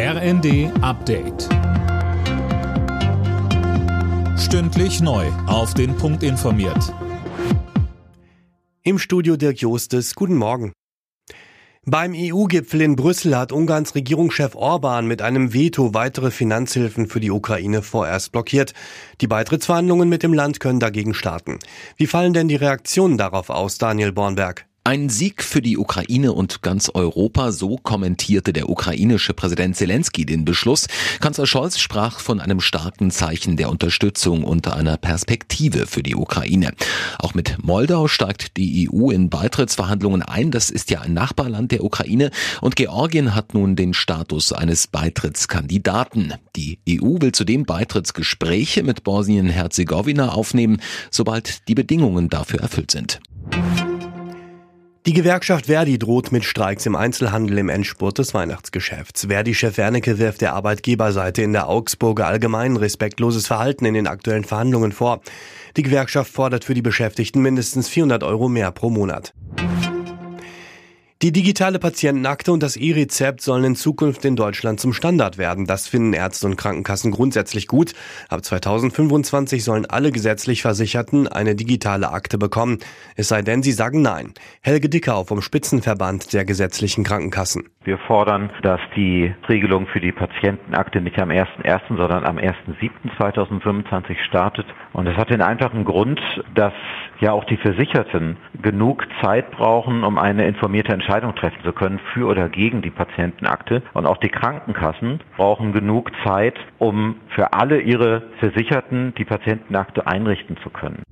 RND Update. Stündlich neu. Auf den Punkt informiert. Im Studio Dirk Jostes. Guten Morgen. Beim EU-Gipfel in Brüssel hat Ungarns Regierungschef Orban mit einem Veto weitere Finanzhilfen für die Ukraine vorerst blockiert. Die Beitrittsverhandlungen mit dem Land können dagegen starten. Wie fallen denn die Reaktionen darauf aus, Daniel Bornberg? Ein Sieg für die Ukraine und ganz Europa, so kommentierte der ukrainische Präsident Zelensky den Beschluss. Kanzler Scholz sprach von einem starken Zeichen der Unterstützung und einer Perspektive für die Ukraine. Auch mit Moldau steigt die EU in Beitrittsverhandlungen ein. Das ist ja ein Nachbarland der Ukraine und Georgien hat nun den Status eines Beitrittskandidaten. Die EU will zudem Beitrittsgespräche mit Bosnien-Herzegowina aufnehmen, sobald die Bedingungen dafür erfüllt sind. Die Gewerkschaft Verdi droht mit Streiks im Einzelhandel im Endspurt des Weihnachtsgeschäfts. Verdi-Chef Wernicke wirft der Arbeitgeberseite in der Augsburger Allgemeinen respektloses Verhalten in den aktuellen Verhandlungen vor. Die Gewerkschaft fordert für die Beschäftigten mindestens 400 Euro mehr pro Monat. Die digitale Patientenakte und das E-Rezept sollen in Zukunft in Deutschland zum Standard werden. Das finden Ärzte und Krankenkassen grundsätzlich gut. Ab 2025 sollen alle gesetzlich Versicherten eine digitale Akte bekommen. Es sei denn, sie sagen Nein. Helge Dickau vom Spitzenverband der gesetzlichen Krankenkassen. Wir fordern, dass die Regelung für die Patientenakte nicht am 1.1., sondern am 1.7.2025 startet. Und es hat den einfachen Grund, dass ja auch die Versicherten genug Zeit brauchen, um eine informierte Entscheidung treffen zu können für oder gegen die Patientenakte. Und auch die Krankenkassen brauchen genug Zeit, um für alle ihre Versicherten die Patientenakte einrichten zu können.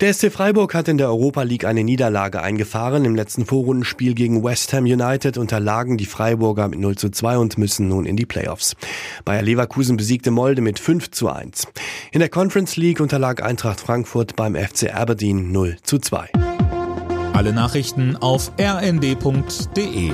Der SC Freiburg hat in der Europa League eine Niederlage eingefahren. Im letzten Vorrundenspiel gegen West Ham United unterlagen die Freiburger mit 0 zu 2 und müssen nun in die Playoffs. Bayer Leverkusen besiegte Molde mit 5 zu 1. In der Conference League unterlag Eintracht Frankfurt beim FC Aberdeen 0 zu 2. Alle Nachrichten auf rnd.de